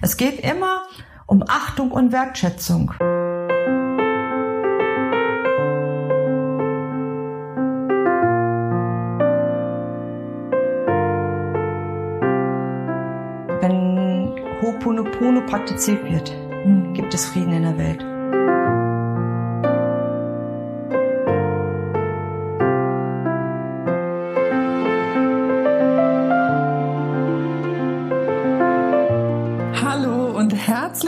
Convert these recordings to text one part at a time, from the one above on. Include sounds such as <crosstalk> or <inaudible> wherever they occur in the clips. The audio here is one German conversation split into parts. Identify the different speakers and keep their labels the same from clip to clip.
Speaker 1: Es geht immer um Achtung und Wertschätzung. Wenn Ho'oponopono praktiziert wird, gibt es Frieden in der Welt.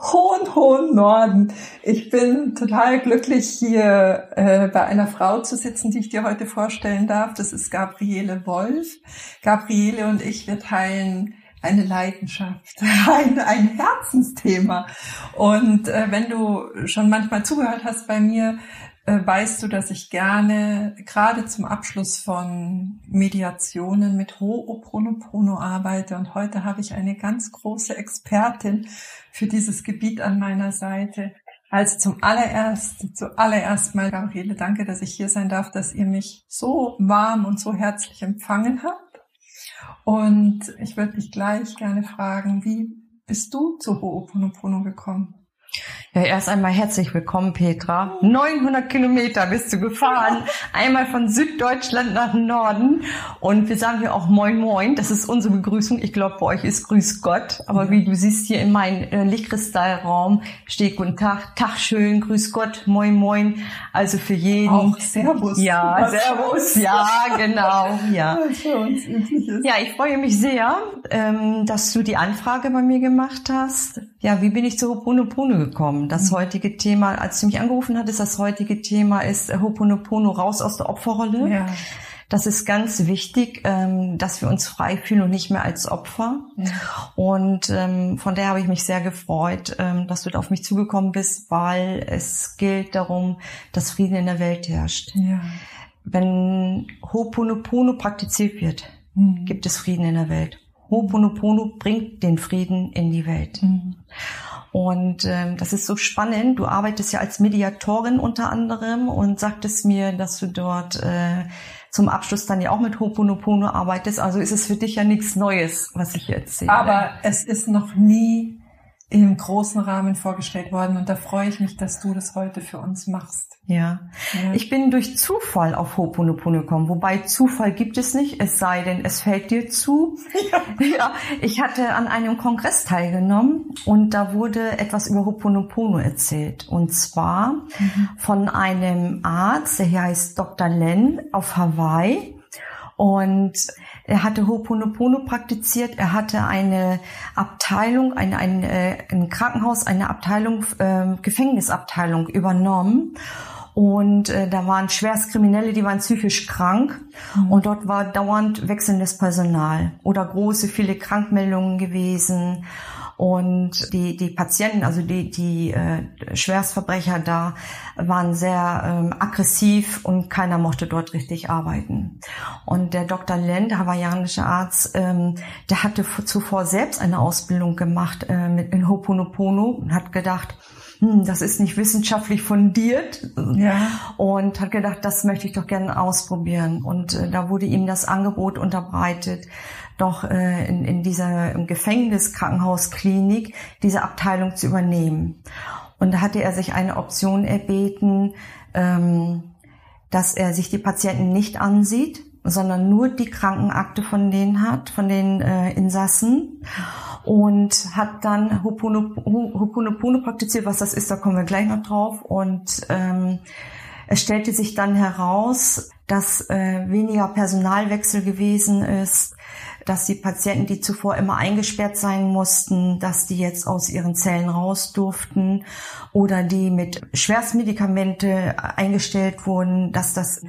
Speaker 2: hohen, hohen Norden. Ich bin total glücklich, hier äh, bei einer Frau zu sitzen, die ich dir heute vorstellen darf. Das ist Gabriele Wolf. Gabriele und ich, wir teilen eine Leidenschaft, <laughs> ein, ein Herzensthema. Und äh, wenn du schon manchmal zugehört hast bei mir, weißt du, dass ich gerne gerade zum Abschluss von Mediationen mit Ho'oponopono arbeite. Und heute habe ich eine ganz große Expertin für dieses Gebiet an meiner Seite. Also zum allererst, zuallererst mal, Gabriele, danke, dass ich hier sein darf, dass ihr mich so warm und so herzlich empfangen habt. Und ich würde dich gleich gerne fragen, wie bist du zu Ho'oponopono gekommen?
Speaker 1: Ja, erst einmal herzlich willkommen, Petra. 900 Kilometer bist du gefahren. Einmal von Süddeutschland nach Norden. Und wir sagen hier auch Moin Moin. Das ist unsere Begrüßung. Ich glaube, bei euch ist Grüß Gott. Aber wie du siehst, hier in meinem äh, Lichtkristallraum steht Guten Tag, Tag schön, Grüß Gott, Moin Moin. Also für jeden.
Speaker 2: Auch Servus.
Speaker 1: Ja, Servus. Ja, genau. Ja. <laughs> Ja, ich freue mich sehr, ähm, dass du die Anfrage bei mir gemacht hast. Ja, wie bin ich zu Ho'oponopono gekommen? Das mhm. heutige Thema, als du mich angerufen hattest, das heutige Thema ist Ho'oponopono raus aus der Opferrolle. Ja. Das ist ganz wichtig, ähm, dass wir uns frei fühlen und nicht mehr als Opfer. Ja. Und ähm, von daher habe ich mich sehr gefreut, ähm, dass du da auf mich zugekommen bist, weil es gilt darum, dass Frieden in der Welt herrscht. Ja. Wenn Ho'oponopono praktiziert wird, mhm. gibt es Frieden in der Welt. Ho'oponopono bringt den Frieden in die Welt. Mhm. Und ähm, das ist so spannend. Du arbeitest ja als Mediatorin unter anderem und sagtest mir, dass du dort äh, zum Abschluss dann ja auch mit Ho'oponopono arbeitest. Also ist es für dich ja nichts Neues, was ich erzähle.
Speaker 2: Aber es ist noch nie im großen Rahmen vorgestellt worden und da freue ich mich, dass du das heute für uns machst.
Speaker 1: Ja. ja. Ich bin durch Zufall auf Ho'oponopono gekommen, wobei Zufall gibt es nicht, es sei denn, es fällt dir zu. Ja. <laughs> ja. Ich hatte an einem Kongress teilgenommen und da wurde etwas über Ho'oponopono erzählt und zwar mhm. von einem Arzt, der hier heißt Dr. Len auf Hawaii und er hatte Ho'oponopono praktiziert. Er hatte eine Abteilung, ein, ein, äh, ein Krankenhaus, eine Abteilung, äh, Gefängnisabteilung übernommen. Und äh, da waren Schwerstkriminelle, die waren psychisch krank. Mhm. Und dort war dauernd wechselndes Personal oder große, viele Krankmeldungen gewesen. Und die, die Patienten, also die, die äh, Schwerstverbrecher da, waren sehr ähm, aggressiv und keiner mochte dort richtig arbeiten. Und der Dr. Len, der hawaiianische Arzt, ähm, der hatte zuvor selbst eine Ausbildung gemacht äh, mit in Ho'oponopono und hat gedacht, hm, das ist nicht wissenschaftlich fundiert ja. und hat gedacht, das möchte ich doch gerne ausprobieren. Und äh, da wurde ihm das Angebot unterbreitet, doch äh, in, in dieser im Gefängnis Krankenhausklinik diese Abteilung zu übernehmen. Und da hatte er sich eine Option erbeten, ähm, dass er sich die Patienten nicht ansieht, sondern nur die Krankenakte von denen hat, von den äh, Insassen und hat dann Ho'oponopono praktiziert. Was das ist, da kommen wir gleich noch drauf. Und ähm, es stellte sich dann heraus, dass äh, weniger Personalwechsel gewesen ist, dass die Patienten, die zuvor immer eingesperrt sein mussten, dass die jetzt aus ihren Zellen raus durften oder die mit Schwerstmedikamente eingestellt wurden, dass das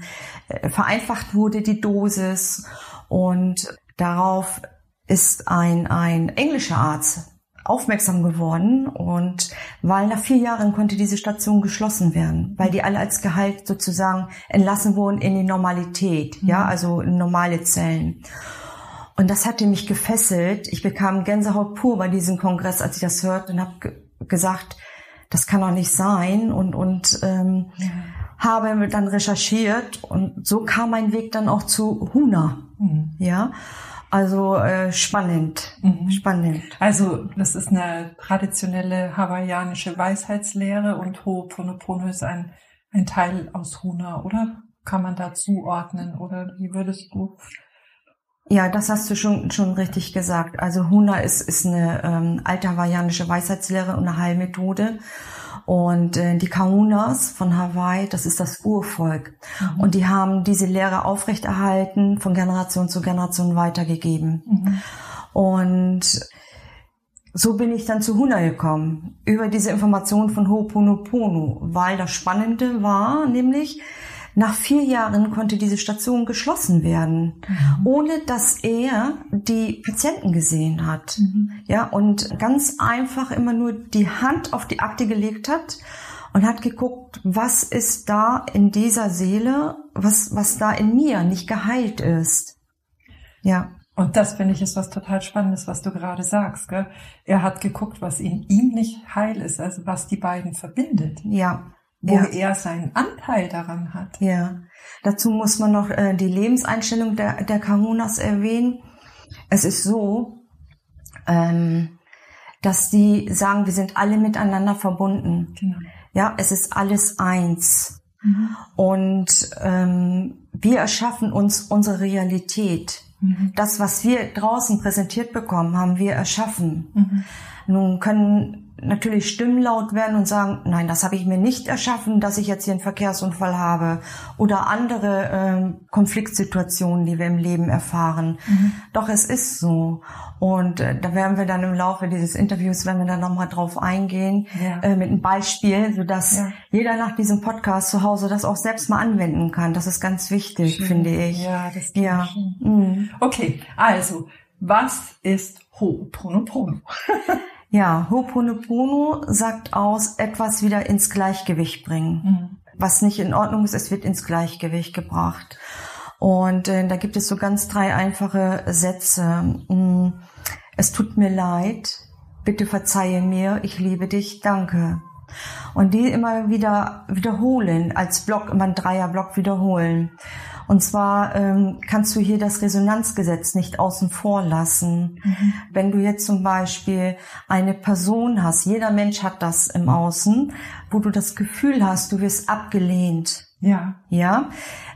Speaker 1: äh, vereinfacht wurde, die Dosis. Und darauf ist ein, ein englischer Arzt aufmerksam geworden und weil nach vier Jahren konnte diese Station geschlossen werden, weil die alle als Gehalt sozusagen entlassen wurden in die Normalität, mhm. ja, also in normale Zellen. Und das hatte mich gefesselt. Ich bekam Gänsehaut pur bei diesem Kongress, als ich das hörte und habe gesagt, das kann doch nicht sein und und ähm, ja. habe dann recherchiert und so kam mein Weg dann auch zu Huna, mhm. ja. Also äh, spannend, mhm. spannend.
Speaker 2: Also das ist eine traditionelle hawaiianische Weisheitslehre und Ho'oponopono ist ein, ein Teil aus Huna, oder? Kann man da zuordnen oder wie würdest du?
Speaker 1: Ja, das hast du schon, schon richtig gesagt. Also Huna ist, ist eine ähm, alte hawaiianische Weisheitslehre und eine Heilmethode. Und äh, die Kaunas von Hawaii, das ist das Urvolk. Mhm. Und die haben diese Lehre aufrechterhalten, von Generation zu Generation weitergegeben. Mhm. Und so bin ich dann zu Huna gekommen, über diese Information von Ho'oponopono, weil das Spannende war, nämlich, nach vier Jahren konnte diese Station geschlossen werden, mhm. ohne dass er die Patienten gesehen hat. Mhm. Ja, und ganz einfach immer nur die Hand auf die Akte gelegt hat und hat geguckt, was ist da in dieser Seele, was, was da in mir nicht geheilt ist. Ja.
Speaker 2: Und das finde ich ist was total Spannendes, was du gerade sagst. Gell? Er hat geguckt, was in ihm nicht heil ist, also was die beiden verbindet.
Speaker 1: Ja
Speaker 2: wo ja. er seinen Anteil daran hat.
Speaker 1: Ja. Dazu muss man noch äh, die Lebenseinstellung der, der Kahunas erwähnen. Es ist so, ähm, dass die sagen, wir sind alle miteinander verbunden. Genau. Ja, es ist alles eins. Mhm. Und ähm, wir erschaffen uns unsere Realität. Mhm. Das, was wir draußen präsentiert bekommen, haben wir erschaffen. Mhm. Nun können natürlich Stimmen laut werden und sagen, nein, das habe ich mir nicht erschaffen, dass ich jetzt hier einen Verkehrsunfall habe oder andere äh, Konfliktsituationen, die wir im Leben erfahren. Mhm. Doch es ist so. Und äh, da werden wir dann im Laufe dieses Interviews, wenn wir dann nochmal drauf eingehen, ja. äh, mit einem Beispiel, sodass ja. jeder nach diesem Podcast zu Hause das auch selbst mal anwenden kann. Das ist ganz wichtig, schön. finde ich.
Speaker 2: Ja, das ja. Mhm. Okay, also, was ist Ho'oponopono? <laughs>
Speaker 1: Ja, Ho'oponopono sagt aus, etwas wieder ins Gleichgewicht bringen. Mhm. Was nicht in Ordnung ist, es wird ins Gleichgewicht gebracht. Und äh, da gibt es so ganz drei einfache Sätze. Mm, es tut mir leid, bitte verzeihe mir, ich liebe dich, danke. Und die immer wieder wiederholen, als Block, immer ein Dreierblock wiederholen. Und zwar ähm, kannst du hier das Resonanzgesetz nicht außen vor lassen. Mhm. Wenn du jetzt zum Beispiel eine Person hast, jeder Mensch hat das im Außen, wo du das Gefühl hast, du wirst abgelehnt.
Speaker 2: Ja.
Speaker 1: Ja.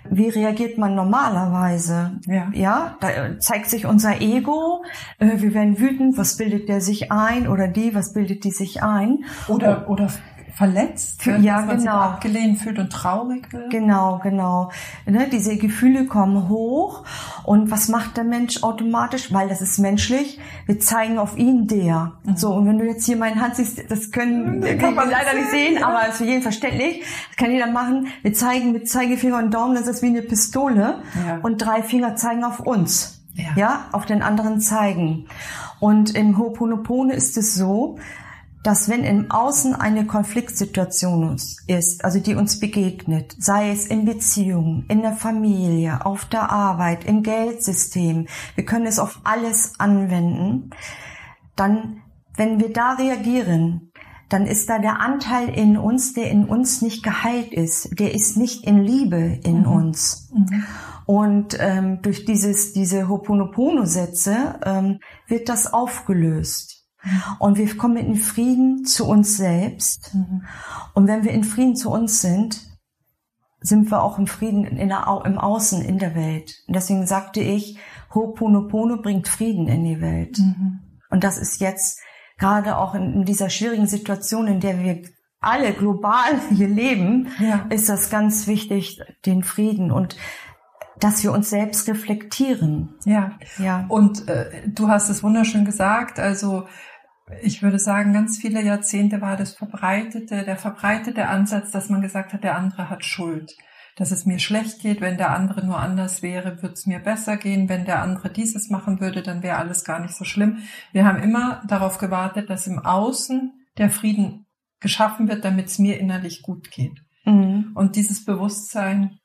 Speaker 1: Wie reagiert man normalerweise?
Speaker 2: Ja.
Speaker 1: Ja. Da zeigt sich unser Ego. Äh, wir werden wütend. Was bildet der sich ein? Oder die? Was bildet die sich ein?
Speaker 2: Oder, oder verletzt,
Speaker 1: Für, ja, dass man
Speaker 2: genau. sich abgelehnt fühlt und traurig wird.
Speaker 1: Genau, genau. Ne, diese Gefühle kommen hoch und was macht der Mensch automatisch? Weil das ist menschlich. Wir zeigen auf ihn der. Mhm. So und wenn du jetzt hier meine Hand siehst, das können das kann man leider nicht sehen, aber es ist für jeden verständlich. Das kann jeder machen. Wir zeigen mit Zeigefinger und Daumen, das ist wie eine Pistole ja. und drei Finger zeigen auf uns. Ja. ja, auf den anderen zeigen. Und im Ho'oponopono ist es so, dass wenn im Außen eine Konfliktsituation ist, also die uns begegnet, sei es in Beziehungen, in der Familie, auf der Arbeit, im Geldsystem, wir können es auf alles anwenden, dann, wenn wir da reagieren, dann ist da der Anteil in uns, der in uns nicht geheilt ist, der ist nicht in Liebe in mhm. uns. Mhm. Und ähm, durch dieses, diese Hoponopono-Sätze ähm, wird das aufgelöst. Und wir kommen in Frieden zu uns selbst. Mhm. Und wenn wir in Frieden zu uns sind, sind wir auch im Frieden in der, im Außen, in der Welt. Und deswegen sagte ich, Ho'oponopono bringt Frieden in die Welt. Mhm. Und das ist jetzt gerade auch in, in, dieser schwierigen Situation, in der wir alle global hier leben, ja. ist das ganz wichtig, den Frieden und dass wir uns selbst reflektieren.
Speaker 2: Ja, ja. Und äh, du hast es wunderschön gesagt. Also ich würde sagen, ganz viele Jahrzehnte war das verbreitete, der verbreitete Ansatz, dass man gesagt hat, der andere hat Schuld. dass es mir schlecht geht. Wenn der andere nur anders wäre, würde es mir besser gehen. Wenn der andere dieses machen würde, dann wäre alles gar nicht so schlimm. Wir haben immer darauf gewartet, dass im Außen der Frieden geschaffen wird, damit es mir innerlich gut geht. Mhm. Und dieses Bewusstsein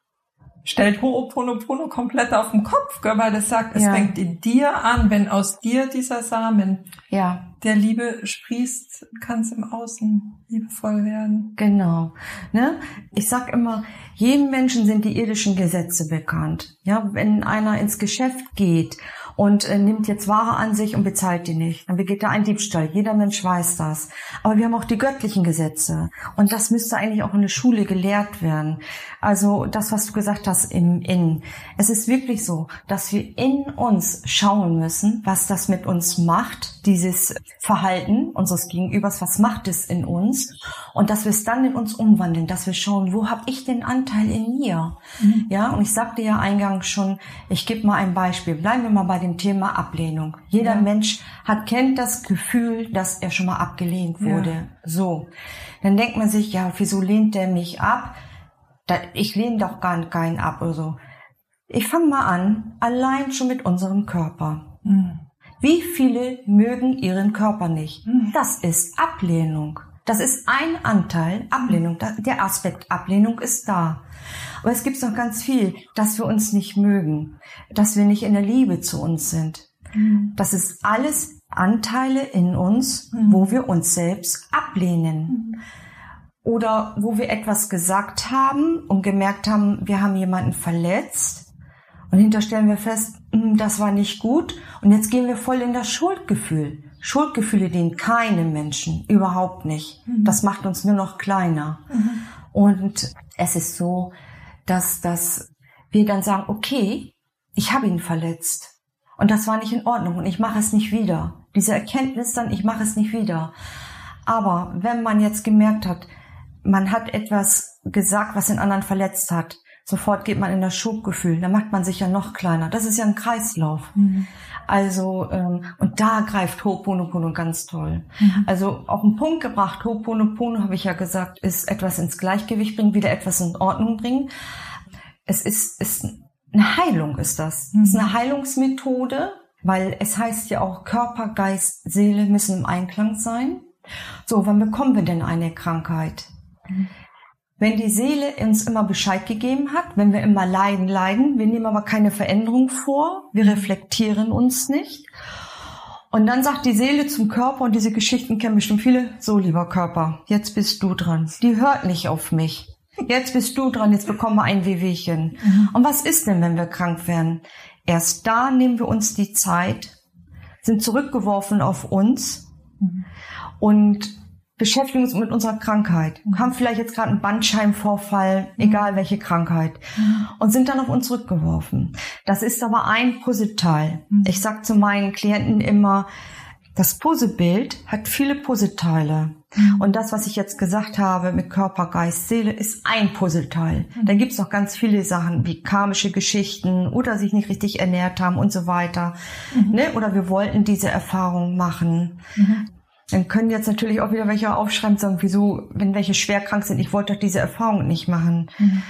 Speaker 2: stellt Ho'oponopono komplett auf den Kopf, weil das sagt, es ja. fängt in dir an, wenn aus dir dieser Samen ja. der Liebe sprießt, kann es im Außen liebevoll werden.
Speaker 1: Genau. Ne? Ich sag immer, jedem Menschen sind die irdischen Gesetze bekannt. Ja, wenn einer ins Geschäft geht und äh, nimmt jetzt Ware an sich und bezahlt die nicht. Dann begeht er einen Diebstahl. Jeder Mensch weiß das. Aber wir haben auch die göttlichen Gesetze. Und das müsste eigentlich auch in der Schule gelehrt werden. Also das, was du gesagt hast im Innen. Es ist wirklich so, dass wir in uns schauen müssen, was das mit uns macht, dieses Verhalten unseres Gegenübers, was macht es in uns? Und dass wir es dann in uns umwandeln, dass wir schauen, wo habe ich den Anteil in mir? Mhm. Ja, und ich sagte ja eingangs schon, ich gebe mal ein Beispiel. Bleiben wir mal bei dem Thema Ablehnung. Jeder ja. Mensch hat, kennt das Gefühl, dass er schon mal abgelehnt wurde. Ja. So. Dann denkt man sich, ja, wieso lehnt der mich ab? Ich lehne doch gar keinen ab oder so. Ich fange mal an, allein schon mit unserem Körper. Mhm. Wie viele mögen ihren Körper nicht? Mhm. Das ist Ablehnung. Das ist ein Anteil Ablehnung. Der Aspekt Ablehnung ist da. Aber es gibt noch ganz viel, dass wir uns nicht mögen, dass wir nicht in der Liebe zu uns sind. Mhm. Das ist alles Anteile in uns, mhm. wo wir uns selbst ablehnen. Mhm. Oder wo wir etwas gesagt haben und gemerkt haben, wir haben jemanden verletzt. Und hinter stellen wir fest, hm, das war nicht gut. Und jetzt gehen wir voll in das Schuldgefühl. Schuldgefühle dienen keinem Menschen, überhaupt nicht. Mhm. Das macht uns nur noch kleiner. Mhm. Und es ist so, dass, dass wir dann sagen, okay, ich habe ihn verletzt. Und das war nicht in Ordnung und ich mache es nicht wieder. Diese Erkenntnis dann, ich mache es nicht wieder. Aber wenn man jetzt gemerkt hat, man hat etwas gesagt, was den anderen verletzt hat, sofort geht man in das Schuldgefühl, dann macht man sich ja noch kleiner. Das ist ja ein Kreislauf. Mhm. Also, ähm, und da greift Ho'oponopono ganz toll. Mhm. Also auf den Punkt gebracht, Ho'oponopono, habe ich ja gesagt, ist etwas ins Gleichgewicht bringen, wieder etwas in Ordnung bringen. Es ist, ist eine Heilung, ist das. Mhm. Es ist eine Heilungsmethode, weil es heißt ja auch, Körper, Geist, Seele müssen im Einklang sein. So, wann bekommen wir denn eine Krankheit? Mhm. Wenn die Seele uns immer Bescheid gegeben hat, wenn wir immer leiden, leiden, wir nehmen aber keine Veränderung vor, wir reflektieren uns nicht. Und dann sagt die Seele zum Körper, und diese Geschichten kennen bestimmt viele, so lieber Körper, jetzt bist du dran. Die hört nicht auf mich. Jetzt bist du dran, jetzt bekommen wir ein Wehwehchen. Mhm. Und was ist denn, wenn wir krank werden? Erst da nehmen wir uns die Zeit, sind zurückgeworfen auf uns mhm. und beschäftigen uns mit unserer Krankheit, mhm. haben vielleicht jetzt gerade einen Bandscheibenvorfall, mhm. egal welche Krankheit, mhm. und sind dann auf uns zurückgeworfen. Das ist aber ein Puzzleteil. Ich sage zu meinen Klienten immer, das Puzzlebild hat viele Puzzleteile. Und das, was ich jetzt gesagt habe mit Körper, Geist, Seele, ist ein Puzzleteil. Dann gibt's noch ganz viele Sachen wie karmische Geschichten oder sich nicht richtig ernährt haben und so weiter. Ne? Oder wir wollten diese Erfahrung machen. Dann können jetzt natürlich auch wieder welche aufschreiben und sagen, wieso, wenn welche schwer krank sind, ich wollte doch diese Erfahrung nicht machen. Mhm.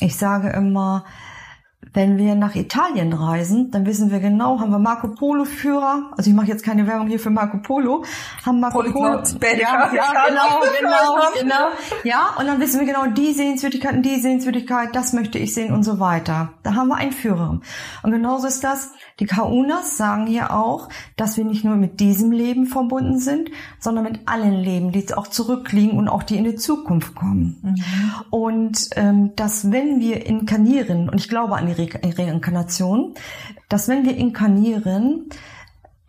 Speaker 1: Ich sage immer, wenn wir nach Italien reisen, dann wissen wir genau, haben wir Marco Polo Führer, also ich mache jetzt keine Werbung hier für Marco Polo, haben Marco Polo, ja, ja, genau, <laughs> genau, genau, ja, und dann wissen wir genau, die Sehenswürdigkeiten, die Sehenswürdigkeit, das möchte ich sehen und so weiter. Da haben wir einen Führer. Und genauso ist das, die Kaunas sagen hier auch, dass wir nicht nur mit diesem Leben verbunden sind, sondern mit allen Leben, die auch zurückliegen und auch die in die Zukunft kommen. Mhm. Und ähm, dass wenn wir inkarnieren, und ich glaube an die Re Reinkarnation, dass wenn wir inkarnieren,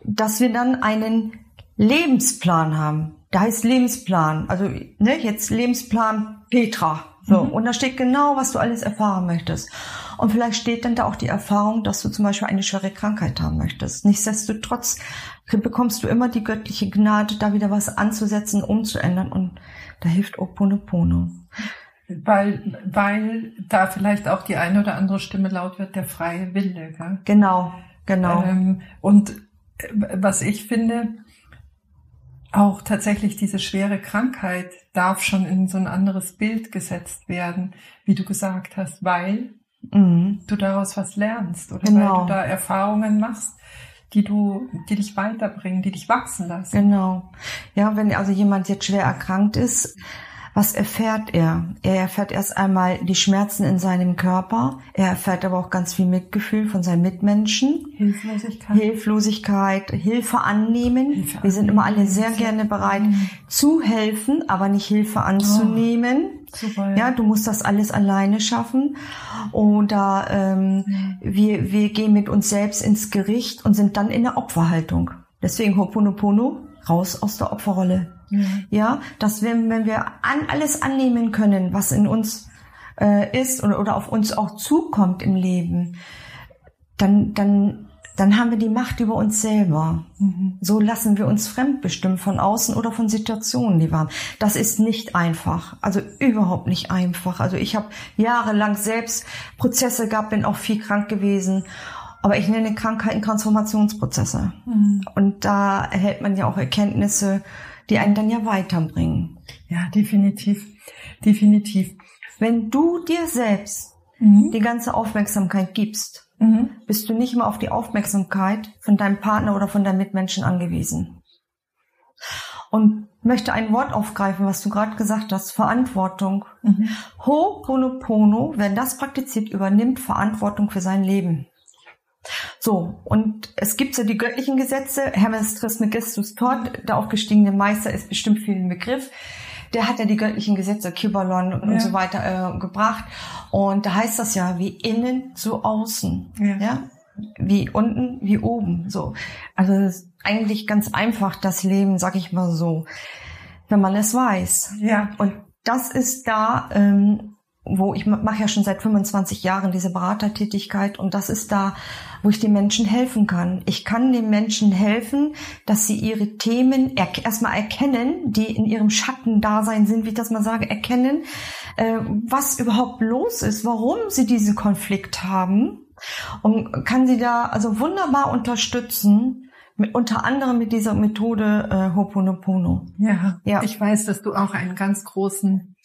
Speaker 1: dass wir dann einen Lebensplan haben. Da heißt Lebensplan, also ne, jetzt Lebensplan Petra. So, mhm. und da steht genau, was du alles erfahren möchtest. Und vielleicht steht dann da auch die Erfahrung, dass du zum Beispiel eine schwere Krankheit haben möchtest. Nichtsdestotrotz bekommst du immer die göttliche Gnade, da wieder was anzusetzen, umzuändern. Und da hilft Oponopono.
Speaker 2: Weil, weil da vielleicht auch die eine oder andere Stimme laut wird, der freie Wille. Gell?
Speaker 1: Genau, genau.
Speaker 2: Ähm, und äh, was ich finde, auch tatsächlich diese schwere Krankheit, darf schon in so ein anderes Bild gesetzt werden, wie du gesagt hast, weil mhm. du daraus was lernst oder genau. weil du da Erfahrungen machst, die du, die dich weiterbringen, die dich wachsen lassen.
Speaker 1: Genau. Ja, wenn also jemand jetzt schwer erkrankt ist, was erfährt er? Er erfährt erst einmal die Schmerzen in seinem Körper. Er erfährt aber auch ganz viel Mitgefühl von seinen Mitmenschen.
Speaker 2: Hilflosigkeit.
Speaker 1: Hilflosigkeit, Hilfe annehmen. Hilfe Wir sind immer alle sehr gerne bereit mhm. zu helfen, aber nicht Hilfe anzunehmen. Oh, super, ja. ja. du musst das alles alleine schaffen. Oder ähm, mhm. wir, wir gehen mit uns selbst ins Gericht und sind dann in der Opferhaltung. Deswegen Hoponopono, raus aus der Opferrolle. Ja, ja dass wir, wenn wir an alles annehmen können, was in uns äh, ist oder, oder auf uns auch zukommt im Leben, dann, dann, dann haben wir die Macht über uns selber. Mhm. So lassen wir uns fremdbestimmen von außen oder von Situationen, die waren. Das ist nicht einfach, also überhaupt nicht einfach. Also ich habe jahrelang selbst Prozesse gehabt, bin auch viel krank gewesen aber ich nenne Krankheiten Transformationsprozesse. Mhm. Und da erhält man ja auch Erkenntnisse, die einen dann ja weiterbringen.
Speaker 2: Ja, definitiv. Definitiv.
Speaker 1: Wenn du dir selbst mhm. die ganze Aufmerksamkeit gibst, mhm. bist du nicht mehr auf die Aufmerksamkeit von deinem Partner oder von deinen Mitmenschen angewiesen. Und möchte ein Wort aufgreifen, was du gerade gesagt hast, Verantwortung. Mhm. Ho'oponopono, wer das praktiziert, übernimmt Verantwortung für sein Leben. So, und es gibt ja die göttlichen Gesetze. Hermes Trismegistus Tod, der aufgestiegene Meister, ist bestimmt vielen Begriff. Der hat ja die göttlichen Gesetze, Kybalon und, ja. und so weiter äh, gebracht. Und da heißt das ja, wie innen, so außen. Ja. ja? Wie unten, wie oben. So. Also eigentlich ganz einfach, das Leben, sag ich mal so, wenn man es weiß. Ja. Und das ist da ähm, wo ich mache ja schon seit 25 Jahren diese Beratertätigkeit und das ist da, wo ich den Menschen helfen kann. Ich kann den Menschen helfen, dass sie ihre Themen er erstmal erkennen, die in ihrem Schattendasein sind, wie ich das mal sage, erkennen, äh, was überhaupt los ist, warum sie diesen Konflikt haben und kann sie da also wunderbar unterstützen, mit, unter anderem mit dieser Methode äh, Hoponopono.
Speaker 2: Ja, ja, ich weiß, dass du auch einen ganz großen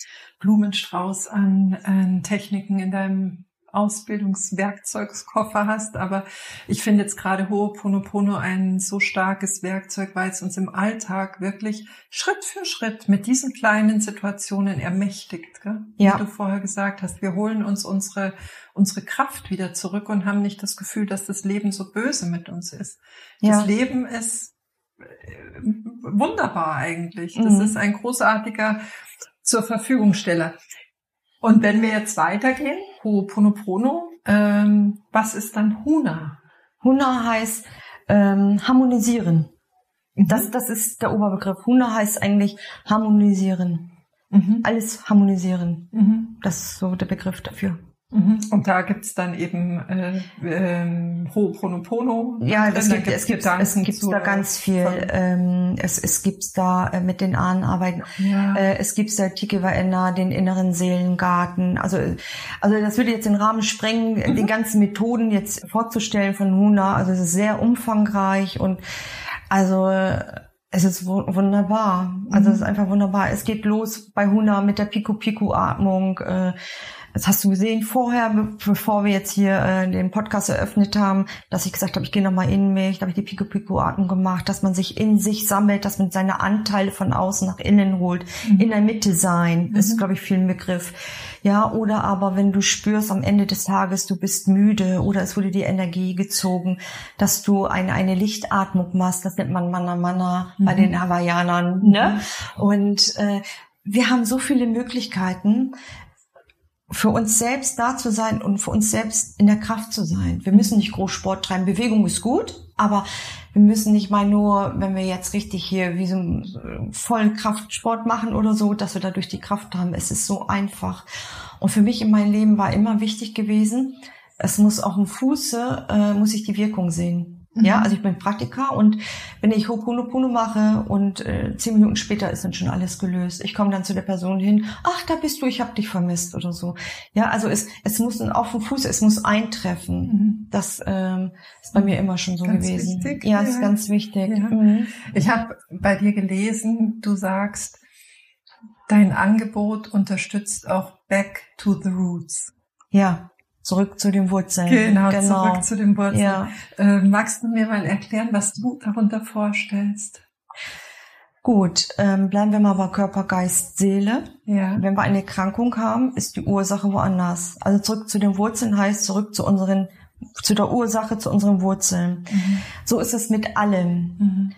Speaker 2: Blumenstrauß an, an Techniken in deinem Ausbildungswerkzeugskoffer hast, aber ich finde jetzt gerade Ho'oponopono ein so starkes Werkzeug, weil es uns im Alltag wirklich Schritt für Schritt mit diesen kleinen Situationen ermächtigt. Gell? Ja. Wie du vorher gesagt hast, wir holen uns unsere, unsere Kraft wieder zurück und haben nicht das Gefühl, dass das Leben so böse mit uns ist. Ja. Das Leben ist äh, wunderbar eigentlich. Das mhm. ist ein großartiger zur Verfügung stelle. Und wenn wir jetzt weitergehen, Ho'oponopono, ähm, was ist dann Huna?
Speaker 1: Huna heißt ähm, harmonisieren. Mhm. Das, das ist der Oberbegriff. Huna heißt eigentlich harmonisieren. Mhm. Alles harmonisieren. Mhm. Das ist so der Begriff dafür.
Speaker 2: Mhm. Und da gibt's dann eben äh, äh, Ho'oponopono.
Speaker 1: Ja, das gibt, es gibt, es gibt da ganz viel. Ähm, es, es gibt da äh, mit den Ahnenarbeiten. Ja. Äh, es gibt da Tikewaena, den inneren Seelengarten. Also, also das würde jetzt den Rahmen sprengen, mhm. die ganzen Methoden jetzt vorzustellen von Huna. Also es ist sehr umfangreich und also es ist wunderbar. Also mhm. es ist einfach wunderbar. Es geht los bei Huna mit der Pico-Pico-Atmung. Äh, das hast du gesehen vorher, bevor wir jetzt hier äh, den Podcast eröffnet haben, dass ich gesagt habe, ich gehe nochmal in mich, da habe ich die Pico Pico Atmung gemacht, dass man sich in sich sammelt, dass man seine Anteile von außen nach innen holt, mhm. in der Mitte sein, mhm. ist glaube ich viel ein Begriff. Ja, oder aber wenn du spürst am Ende des Tages, du bist müde oder es wurde die Energie gezogen, dass du eine, eine Lichtatmung machst, das nennt man Mana Mana mhm. bei den Hawaiianern, ne? Mhm. Und äh, wir haben so viele Möglichkeiten, für uns selbst da zu sein und für uns selbst in der Kraft zu sein. Wir müssen nicht groß Sport treiben. Bewegung ist gut, aber wir müssen nicht mal nur, wenn wir jetzt richtig hier wie so vollen Kraftsport machen oder so, dass wir dadurch die Kraft haben. Es ist so einfach. Und für mich in meinem Leben war immer wichtig gewesen, es muss auf dem Fuße, äh, muss ich die Wirkung sehen. Ja, mhm. also ich bin Praktiker und wenn ich Ho'oponopono mache und äh, zehn Minuten später ist dann schon alles gelöst. Ich komme dann zu der Person hin, ach, da bist du, ich habe dich vermisst oder so. Ja, also es, es muss auf dem Fuß, es muss eintreffen. Mhm. Das ähm, ist bei mir immer schon so ganz gewesen. Wichtig. Ja, ja, ist ganz wichtig. Ja. Mhm.
Speaker 2: Ich habe bei dir gelesen, du sagst, Dein Angebot unterstützt auch Back to the Roots.
Speaker 1: Ja, zurück zu den Wurzeln.
Speaker 2: Genau, genau. zurück zu den Wurzeln.
Speaker 1: Ja.
Speaker 2: Äh, magst du mir mal erklären, was du darunter vorstellst?
Speaker 1: Gut, ähm, bleiben wir mal bei Körper, Geist, Seele.
Speaker 2: Ja.
Speaker 1: Wenn wir eine Erkrankung haben, ist die Ursache woanders. Also zurück zu den Wurzeln heißt zurück zu unseren, zu der Ursache, zu unseren Wurzeln.
Speaker 2: Mhm.
Speaker 1: So ist es mit allem.
Speaker 2: Mhm.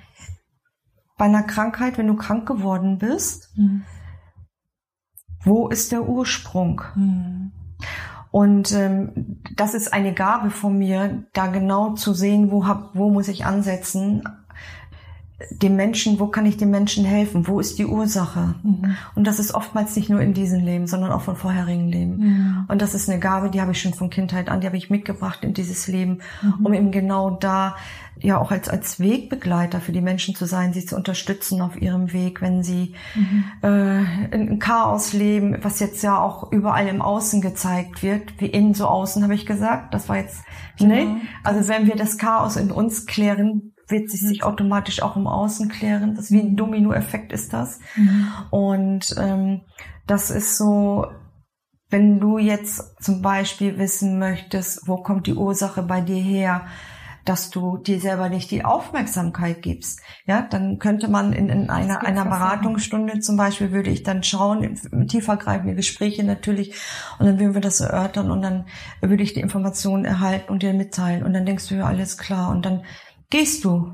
Speaker 1: Bei einer Krankheit, wenn du krank geworden bist,
Speaker 2: Mhm.
Speaker 1: wo ist der Ursprung? Und ähm, das ist eine Gabe von mir, da genau zu sehen, wo, hab, wo muss ich ansetzen, dem Menschen, wo kann ich dem Menschen helfen, wo ist die Ursache?
Speaker 2: Mhm.
Speaker 1: Und das ist oftmals nicht nur in diesem Leben, sondern auch von vorherigen Leben.
Speaker 2: Mhm.
Speaker 1: Und das ist eine Gabe, die habe ich schon von Kindheit an, die habe ich mitgebracht in dieses Leben,
Speaker 2: Mhm.
Speaker 1: um eben genau da ja auch als, als Wegbegleiter für die Menschen zu sein, sie zu unterstützen auf ihrem Weg, wenn sie
Speaker 2: Mhm.
Speaker 1: äh, in, in Chaos leben, was jetzt ja auch überall im Außen gezeigt wird, wie innen so außen, habe ich gesagt. Das war jetzt,
Speaker 2: Genau.
Speaker 1: ne? Also wenn wir das Chaos in uns klären, wird sich sich automatisch auch im Außen klären. Das ist wie ein Dominoeffekt ist das.
Speaker 2: Mhm.
Speaker 1: Und ähm, das ist so, wenn du jetzt zum Beispiel wissen möchtest, wo kommt die Ursache bei dir her, dass du dir selber nicht die Aufmerksamkeit gibst, ja, dann könnte man in, in einer, einer. Beratungsstunde zum Beispiel, würde ich dann schauen, tiefergreifende Gespräche natürlich, und dann würden wir das erörtern und dann würde ich die Informationen erhalten und dir mitteilen und dann denkst du, ja, alles klar und dann gehst du.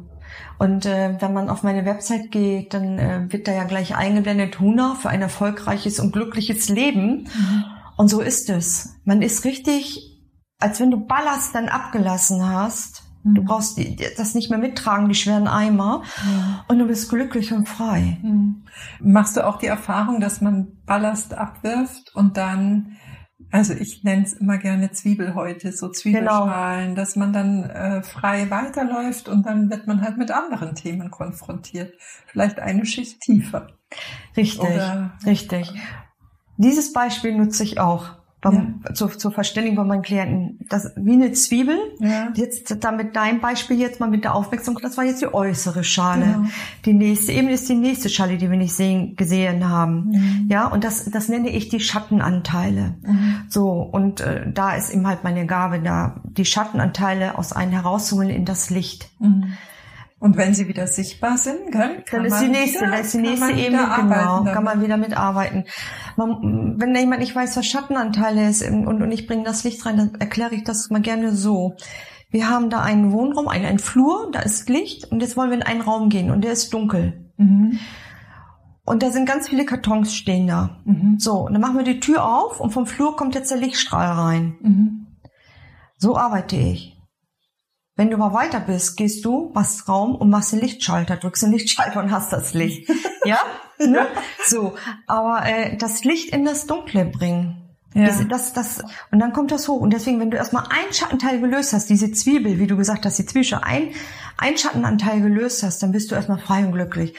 Speaker 1: Und äh, wenn man auf meine Website geht, dann äh, wird da ja gleich eingeblendet Huna für ein erfolgreiches und glückliches Leben.
Speaker 2: Mhm.
Speaker 1: Und so ist es. Man ist richtig, als wenn du Ballast dann abgelassen hast. Du
Speaker 2: Mhm.
Speaker 1: brauchst die, die- das nicht mehr mittragen, die schweren Eimer.
Speaker 2: Ja.
Speaker 1: Und du bist glücklich und frei.
Speaker 2: Mhm. Machst du auch die Erfahrung, dass man Ballast abwirft und dann, also ich nenne es immer gerne Zwiebelhäute, so Zwiebelschalen, dass man dann äh, frei weiterläuft und dann wird man halt mit anderen Themen konfrontiert. Vielleicht eine Schicht tiefer.
Speaker 1: Richtig,
Speaker 2: Oder-
Speaker 1: richtig. Dieses Beispiel nutze ich auch beim, zur, zur Verständigung bei meinen Klienten. Das wie eine Zwiebel.
Speaker 2: Ja.
Speaker 1: Jetzt da mit deinem Beispiel jetzt mal mit der Aufmerksamkeit, das war jetzt die äußere Schale.
Speaker 2: Genau.
Speaker 1: Die nächste Ebene ist die nächste Schale, die wir nicht sehen, gesehen haben.
Speaker 2: Mhm.
Speaker 1: Ja, und das, das nenne ich die Schattenanteile.
Speaker 2: Mhm.
Speaker 1: So, und äh, da ist eben halt meine Gabe, da die Schattenanteile aus einem herauszuholen in das Licht.
Speaker 2: Mhm. Und wenn sie wieder sichtbar sind, gell,
Speaker 1: Dann ist die nächste,
Speaker 2: wieder-
Speaker 1: dann ist die nächste Ebene, genau, kann man wieder mitarbeiten. Man, wenn jemand nicht weiß, was Schattenanteile ist und, und ich bringe das Licht rein, dann erkläre ich das mal gerne so. Wir haben da einen Wohnraum, einen, einen Flur, da ist Licht und jetzt wollen wir in einen Raum gehen und der ist dunkel.
Speaker 2: Mhm.
Speaker 1: Und da sind ganz viele Kartons stehen da.
Speaker 2: Mhm.
Speaker 1: So, und dann machen wir die Tür auf und vom Flur kommt jetzt der Lichtstrahl rein.
Speaker 2: Mhm.
Speaker 1: So arbeite ich. Wenn du mal weiter bist, gehst du, machst Raum und machst den Lichtschalter, drückst den Lichtschalter und hast das Licht. <laughs> ja? Ne? So, aber äh, das Licht in das Dunkle bringen.
Speaker 2: Ja.
Speaker 1: Das, das, das, und dann kommt das hoch. Und deswegen, wenn du erstmal einen Schattenteil gelöst hast, diese Zwiebel, wie du gesagt hast, die Zwiebel, ein, ein Schattenanteil gelöst hast, dann bist du erstmal frei und glücklich.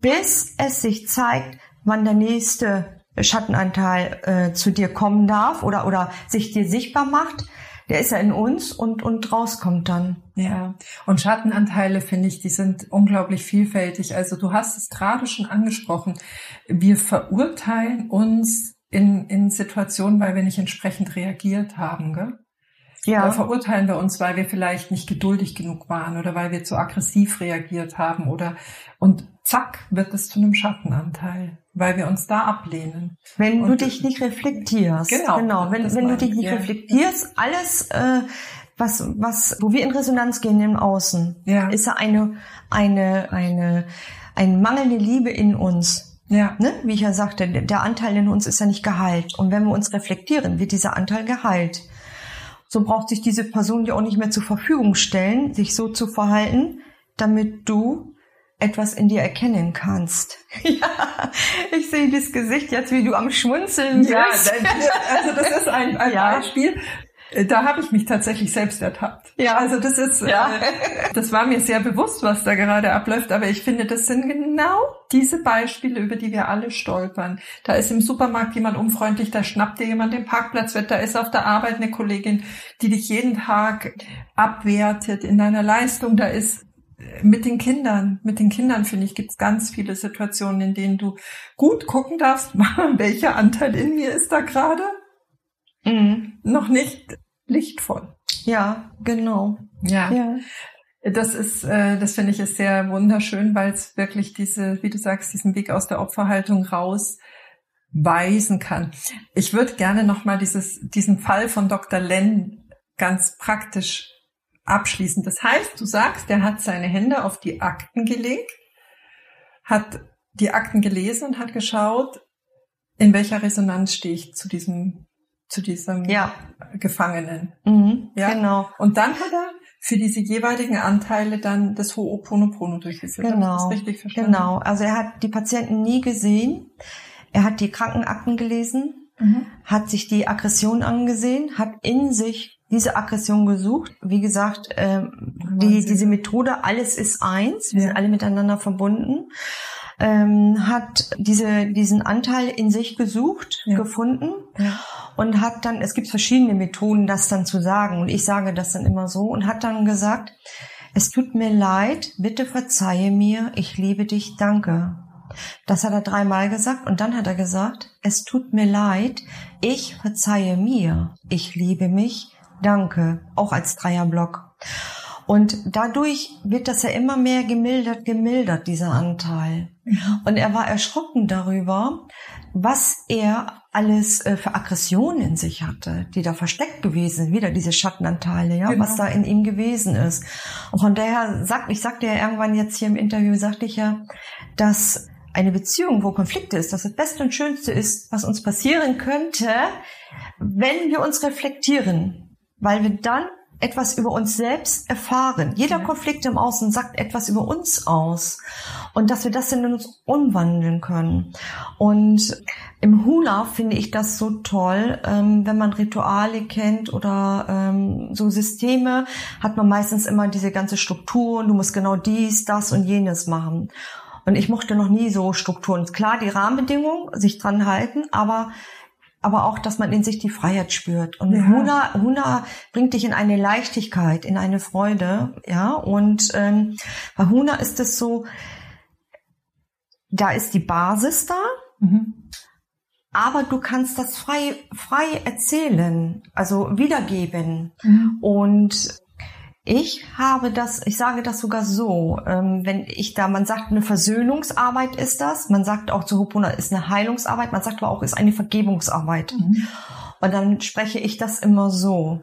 Speaker 1: Bis es sich zeigt, wann der nächste Schattenanteil äh, zu dir kommen darf oder, oder sich dir sichtbar macht. Der ist ja in uns und, und rauskommt dann.
Speaker 2: Ja, und Schattenanteile finde ich, die sind unglaublich vielfältig. Also du hast es gerade schon angesprochen. Wir verurteilen uns in, in Situationen, weil wir nicht entsprechend reagiert haben. Gell? Da
Speaker 1: Ja,
Speaker 2: verurteilen wir uns, weil wir vielleicht nicht geduldig genug waren oder weil wir zu aggressiv reagiert haben oder und zack wird es zu einem Schattenanteil, weil wir uns da ablehnen.
Speaker 1: wenn du
Speaker 2: und-
Speaker 1: dich nicht reflektierst.
Speaker 2: Genau,
Speaker 1: genau. Wenn, wenn du dich
Speaker 2: ich,
Speaker 1: nicht
Speaker 2: ja.
Speaker 1: reflektierst, alles, äh, was, was, wo wir in Resonanz gehen im Außen,
Speaker 2: Ja.
Speaker 1: ist ja eine, eine, eine, eine mangelnde Liebe in uns.
Speaker 2: Ja,
Speaker 1: Ne? Wie ich ja sagte, der der Anteil in uns ist ja nicht geheilt. Und wenn wir uns reflektieren, wird dieser Anteil geheilt. So braucht sich diese Person ja auch nicht mehr zur Verfügung stellen, sich so zu verhalten, damit du etwas in dir erkennen kannst. <laughs> ja, ich sehe das Gesicht jetzt, wie du am Schmunzeln
Speaker 2: Ja,
Speaker 1: bist.
Speaker 2: also das ist ein, ein
Speaker 1: Ja.
Speaker 2: Beispiel. Da habe ich mich tatsächlich selbst ertappt.
Speaker 1: Ja.
Speaker 2: Also das ist,
Speaker 1: Ja.
Speaker 2: äh, das war mir sehr bewusst, was da gerade abläuft, aber ich finde, das sind genau diese Beispiele, über die wir alle stolpern. Da ist im Supermarkt jemand unfreundlich, da schnappt dir jemand den Parkplatz weg, da ist auf der Arbeit eine Kollegin, die dich jeden Tag abwertet in deiner Leistung, da ist mit den Kindern, mit den Kindern finde ich, gibt es ganz viele Situationen, in denen du gut gucken darfst, <laughs> welcher Anteil in mir ist da gerade mhm. noch nicht lichtvoll.
Speaker 1: Ja, genau.
Speaker 2: Ja. ja. Das ist, äh, das finde ich ist sehr wunderschön, weil es wirklich diese, wie du sagst, diesen Weg aus der Opferhaltung raus weisen kann. Ich würde gerne nochmal dieses, diesen Fall von Dr. Len ganz praktisch abschließen. Das heißt, du sagst, der hat seine Hände auf die Akten gelegt, hat die Akten gelesen und hat geschaut, in welcher Resonanz stehe ich zu diesem, zu diesem ja. Gefangenen.
Speaker 1: Mhm, ja? Genau.
Speaker 2: Und dann hat er für diese jeweiligen Anteile dann das Ho'oponopono durchgeführt.
Speaker 1: Genau. richtig verstanden? Genau. Also er hat die Patienten nie gesehen. Er hat die Krankenakten gelesen, mhm. hat sich die Aggression angesehen, hat in sich diese Aggression gesucht. Wie gesagt, äh, die, diese Methode, alles ist eins, wir sind alle miteinander verbunden, ähm, hat diese, diesen Anteil in sich gesucht, ja. gefunden ja. und hat dann, es gibt verschiedene Methoden, das dann zu sagen und ich sage das dann immer so und hat dann gesagt, es tut mir leid, bitte verzeihe mir, ich liebe dich, danke. Das hat er dreimal gesagt und dann hat er gesagt, es tut mir leid, ich verzeihe mir, ich liebe mich, danke, auch als Dreierblock. Und dadurch wird das ja immer mehr gemildert, gemildert, dieser Anteil. Und er war erschrocken darüber, was er alles äh, für Aggressionen in sich hatte, die da versteckt gewesen sind, wieder diese Schattenanteile, ja, genau. was da in ihm gewesen ist. Und von daher sagt, ich sagte ja irgendwann jetzt hier im Interview, sagte ich ja, dass eine Beziehung, wo Konflikte ist, dass das Beste und Schönste ist, was uns passieren könnte, wenn wir uns reflektieren, weil wir dann etwas über uns selbst erfahren. Jeder ja. Konflikt im Außen sagt etwas über uns aus und dass wir das in uns umwandeln können. Und im Hula finde ich das so toll, ähm, wenn man Rituale kennt oder ähm, so Systeme, hat man meistens immer diese ganze Struktur. Du musst genau dies, das und jenes machen. Und ich mochte noch nie so Strukturen. Klar, die Rahmenbedingungen, sich dran halten, aber aber auch, dass man in sich die Freiheit spürt. Und ja. Huna, Huna bringt dich in eine Leichtigkeit, in eine Freude, ja. Und ähm, bei Huna ist es so, da ist die Basis da, mhm. aber du kannst das frei frei erzählen, also wiedergeben. Mhm. Und ich habe das, ich sage das sogar so, ähm, wenn ich da, man sagt, eine Versöhnungsarbeit ist das, man sagt auch zu Hopuna ist eine Heilungsarbeit, man sagt aber auch, ist eine Vergebungsarbeit. Mhm. Und dann spreche ich das immer so.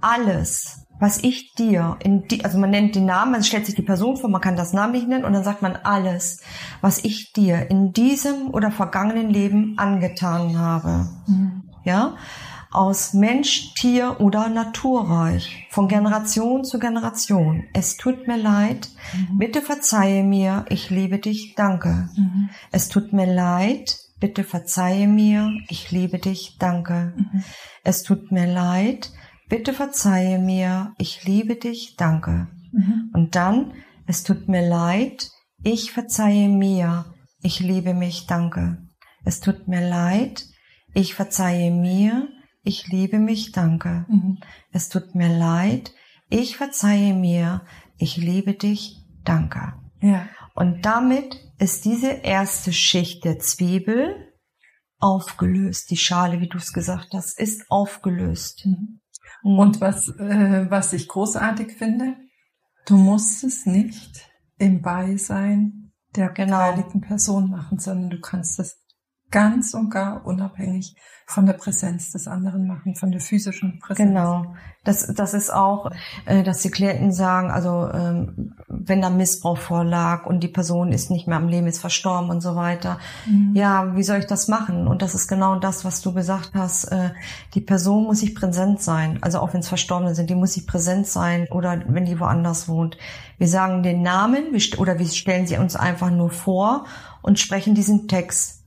Speaker 1: Alles, was ich dir in die, also man nennt den Namen, man stellt sich die Person vor, man kann das Namen nicht nennen und dann sagt man alles, was ich dir in diesem oder vergangenen Leben angetan habe. Mhm. Ja? Aus Mensch, Tier oder Naturreich, von Generation zu Generation. Es tut mir leid, mhm. bitte verzeihe mir, ich liebe dich, danke. Mhm. Es tut mir leid, bitte verzeihe mir, ich liebe dich, danke. Mhm. Es tut mir leid, bitte verzeihe mir, ich liebe dich, danke. Mhm. Und dann, es tut mir leid, ich verzeihe mir, ich liebe mich, danke. Es tut mir leid, ich verzeihe mir, ich liebe mich, danke. Mhm. Es tut mir leid, ich verzeihe mir, ich liebe dich, danke. Ja. Und damit ist diese erste Schicht der Zwiebel aufgelöst. Die Schale, wie du es gesagt hast, ist aufgelöst. Mhm.
Speaker 2: Und was, äh, was ich großartig finde, du musst es nicht im Beisein der genau. Person machen, sondern du kannst es ganz und gar unabhängig von der Präsenz des anderen machen, von der physischen Präsenz.
Speaker 1: Genau. Das, das ist auch, äh, dass die Klienten sagen, also ähm, wenn da Missbrauch vorlag und die Person ist nicht mehr am Leben, ist verstorben und so weiter. Mhm. Ja, wie soll ich das machen? Und das ist genau das, was du gesagt hast. Äh, die Person muss sich präsent sein. Also auch wenn es Verstorbene sind, die muss sich präsent sein oder wenn die woanders wohnt. Wir sagen den Namen oder wir stellen sie uns einfach nur vor und sprechen diesen Text.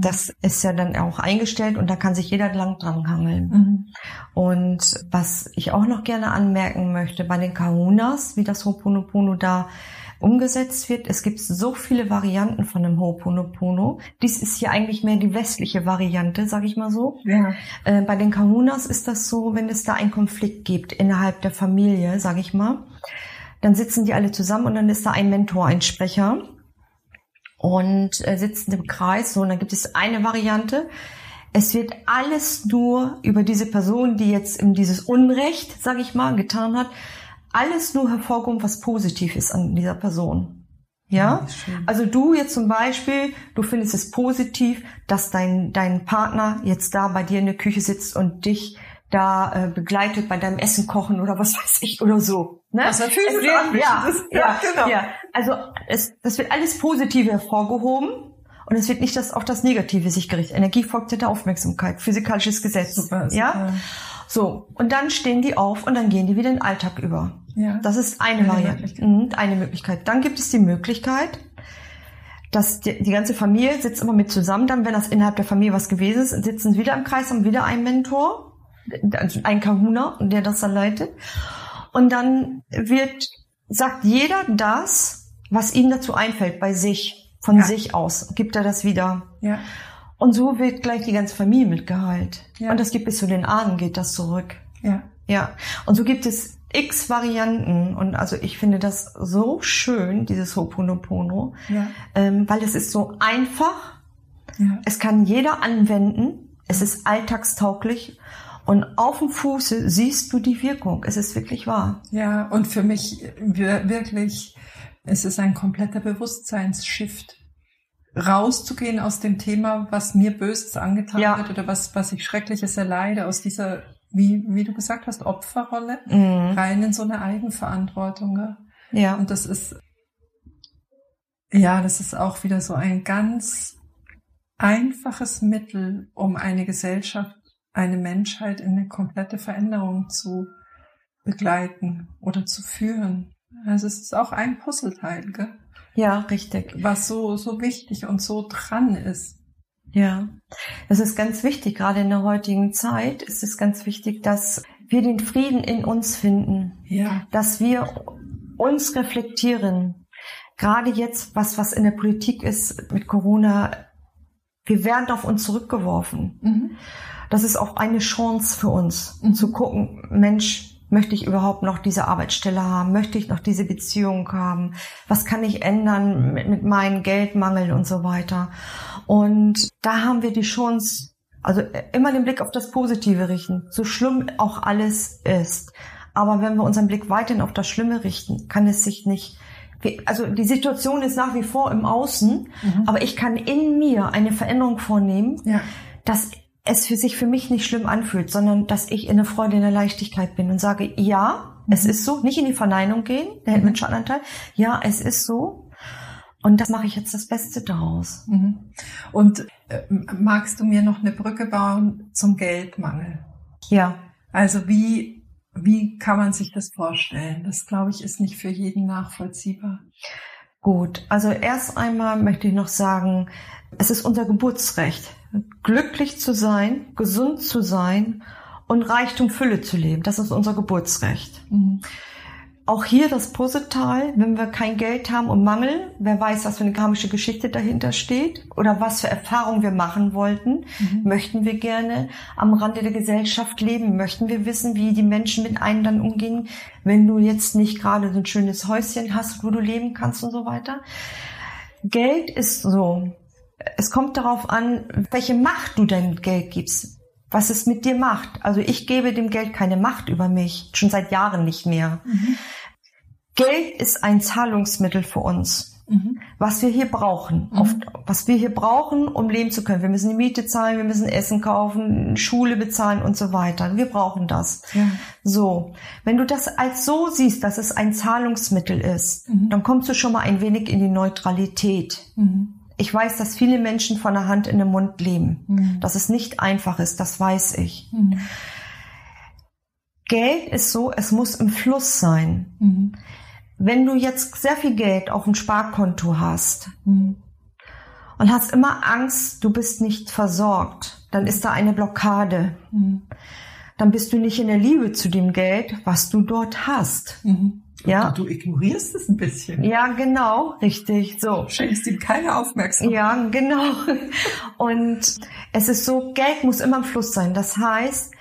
Speaker 1: Das ist ja dann auch eingestellt und da kann sich jeder lang dran hangeln. Mhm. Und was ich auch noch gerne anmerken möchte, bei den Kahunas, wie das Ho'oponopono da umgesetzt wird. Es gibt so viele Varianten von dem Ho'oponopono. Dies ist hier eigentlich mehr die westliche Variante, sag ich mal so. Ja. Äh, bei den Kahunas ist das so, wenn es da einen Konflikt gibt innerhalb der Familie, sag ich mal, dann sitzen die alle zusammen und dann ist da ein Mentor, ein Sprecher und äh, sitzen im Kreis. So, und dann gibt es eine Variante. Es wird alles nur über diese Person, die jetzt in dieses Unrecht, sage ich mal, getan hat, alles nur hervorgehoben, was positiv ist an dieser Person. Ja, also du jetzt zum Beispiel, du findest es positiv, dass dein, dein Partner jetzt da bei dir in der Küche sitzt und dich da äh, begleitet bei deinem Essen kochen oder was <laughs> weiß ich oder so.
Speaker 2: Ne? Was natürlich es
Speaker 1: wird, ja, ja, ja, genau. ja. Also es, das wird alles Positive hervorgehoben und es wird nicht das, auch das Negative sich gerichtet. Energie folgt der Aufmerksamkeit, physikalisches Gesetz. Super, ja. Super. So, und dann stehen die auf und dann gehen die wieder in den Alltag über. Ja. Das ist eine, eine Variante, Möglichkeit. Mhm, eine Möglichkeit. Dann gibt es die Möglichkeit, dass die, die, ganze Familie sitzt immer mit zusammen. Dann, wenn das innerhalb der Familie was gewesen ist, sitzen sie wieder im Kreis, haben wieder einen Mentor, ein Kahuna, der das dann leitet. Und dann wird, sagt jeder das, was ihm dazu einfällt, bei sich, von ja. sich aus, gibt er das wieder. Ja. Und so wird gleich die ganze Familie mitgeheilt. Ja. Und das gibt bis zu den Ahnen geht das zurück. Ja. Ja. Und so gibt es x Varianten und also ich finde das so schön, dieses Ho'oponopono, ja. ähm, weil es ist so einfach, ja. es kann jeder anwenden, es ist alltagstauglich und auf dem Fuße siehst du die Wirkung. Es ist wirklich wahr.
Speaker 2: Ja, und für mich wirklich, es ist ein kompletter Bewusstseinsshift rauszugehen aus dem Thema, was mir Böses angetan ja. wird oder was, was ich Schreckliches erleide, aus dieser wie, wie du gesagt hast, Opferrolle mhm. rein in so eine Eigenverantwortung. Ja. Und das ist, ja, das ist auch wieder so ein ganz einfaches Mittel, um eine Gesellschaft, eine Menschheit in eine komplette Veränderung zu begleiten oder zu führen. Also es ist auch ein Puzzleteil, gell?
Speaker 1: Ja, richtig.
Speaker 2: Was so, so wichtig und so dran ist.
Speaker 1: Ja, es ist ganz wichtig, gerade in der heutigen Zeit ist es ganz wichtig, dass wir den Frieden in uns finden. Ja. Dass wir uns reflektieren. Gerade jetzt, was, was in der Politik ist mit Corona, wir werden auf uns zurückgeworfen. Mhm. Das ist auch eine Chance für uns, mhm. zu gucken, Mensch, Möchte ich überhaupt noch diese Arbeitsstelle haben? Möchte ich noch diese Beziehung haben? Was kann ich ändern mit, mit meinem Geldmangel und so weiter? Und da haben wir die Chance, also immer den Blick auf das Positive richten, so schlimm auch alles ist. Aber wenn wir unseren Blick weiterhin auf das Schlimme richten, kann es sich nicht also die Situation ist nach wie vor im Außen, mhm. aber ich kann in mir eine Veränderung vornehmen, ja. dass es für sich für mich nicht schlimm anfühlt, sondern dass ich in der Freude, in der Leichtigkeit bin und sage, ja, mhm. es ist so, nicht in die Verneinung gehen, der hält mhm. mit Schattenanteil, ja, es ist so. Und das mache ich jetzt das Beste daraus. Mhm.
Speaker 2: Und äh, magst du mir noch eine Brücke bauen zum Geldmangel?
Speaker 1: Ja.
Speaker 2: Also wie, wie kann man sich das vorstellen? Das, glaube ich, ist nicht für jeden nachvollziehbar.
Speaker 1: Gut, also erst einmal möchte ich noch sagen, es ist unser Geburtsrecht, glücklich zu sein, gesund zu sein und Reichtum Fülle zu leben. Das ist unser Geburtsrecht. Mhm. Auch hier das Puzzleteil, wenn wir kein Geld haben und Mangel, wer weiß, was für eine karmische Geschichte dahinter steht oder was für Erfahrungen wir machen wollten, mhm. möchten wir gerne am Rande der Gesellschaft leben, möchten wir wissen, wie die Menschen mit einem dann umgehen, wenn du jetzt nicht gerade so ein schönes Häuschen hast, wo du leben kannst und so weiter. Geld ist so, es kommt darauf an, welche Macht du deinem Geld gibst, was es mit dir macht. Also ich gebe dem Geld keine Macht über mich, schon seit Jahren nicht mehr. Mhm. Geld ist ein Zahlungsmittel für uns. Mhm. Was wir hier brauchen, mhm. oft, was wir hier brauchen, um leben zu können. Wir müssen die Miete zahlen, wir müssen Essen kaufen, Schule bezahlen und so weiter. Wir brauchen das. Ja. So, wenn du das als so siehst, dass es ein Zahlungsmittel ist, mhm. dann kommst du schon mal ein wenig in die Neutralität. Ich weiß, dass viele Menschen von der Hand in den Mund leben. Mhm. Dass es nicht einfach ist, das weiß ich. Mhm. Geld ist so, es muss im Fluss sein. Mhm. Wenn du jetzt sehr viel Geld auf dem Sparkonto hast mhm. und hast immer Angst, du bist nicht versorgt, dann ist da eine Blockade. Mhm. Dann bist du nicht in der Liebe zu dem Geld, was du dort hast. Mhm.
Speaker 2: Ja. Du, du ignorierst es ein bisschen.
Speaker 1: Ja, genau, richtig, so.
Speaker 2: Schenkst ihm keine Aufmerksamkeit.
Speaker 1: Ja, genau. Und es ist so, Geld muss immer im Fluss sein. Das heißt,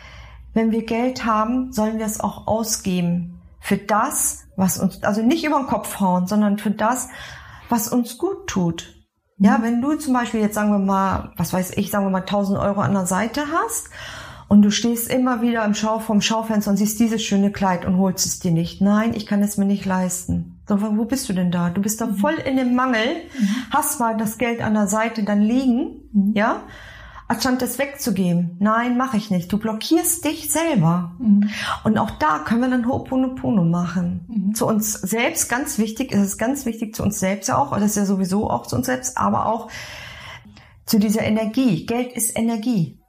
Speaker 1: wenn wir Geld haben, sollen wir es auch ausgeben für das, was uns, also nicht über den Kopf hauen, sondern für das, was uns gut tut. Ja, mhm. wenn du zum Beispiel jetzt sagen wir mal, was weiß ich, sagen wir mal 1000 Euro an der Seite hast und du stehst immer wieder im Schau vom Schaufenster und siehst dieses schöne Kleid und holst es dir nicht. Nein, ich kann es mir nicht leisten. So, wo bist du denn da? Du bist da mhm. voll in dem Mangel, mhm. hast mal das Geld an der Seite dann liegen, mhm. ja, anstatt es wegzugeben. Nein, mache ich nicht. Du blockierst dich selber. Mhm. Und auch da können wir dann Ho'oponopono machen. Mhm. Zu uns selbst, ganz wichtig, ist es ganz wichtig, zu uns selbst ja auch, das ist ja sowieso auch zu uns selbst, aber auch zu dieser Energie. Geld ist Energie.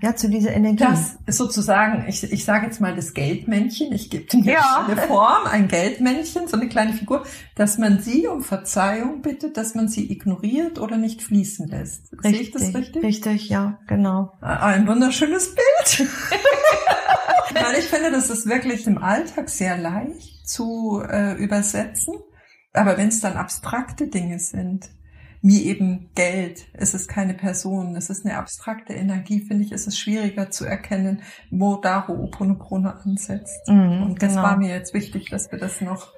Speaker 1: Ja, zu dieser Energie.
Speaker 2: Das ist sozusagen, ich, ich sage jetzt mal das Geldmännchen, ich gebe dir ja. eine Form, ein Geldmännchen, so eine kleine Figur, dass man sie um Verzeihung bittet, dass man sie ignoriert oder nicht fließen lässt.
Speaker 1: Richtig, Sehe ich das richtig? Richtig, ja, genau.
Speaker 2: Ein wunderschönes Bild. <laughs> Weil ich finde, das ist wirklich im Alltag sehr leicht zu äh, übersetzen. Aber wenn es dann abstrakte Dinge sind, wie eben Geld. Es ist keine Person, es ist eine abstrakte Energie, finde ich, ist es schwieriger zu erkennen, wo da Ho'oponopono ansetzt. Mhm, und das genau. war mir jetzt wichtig, dass wir das noch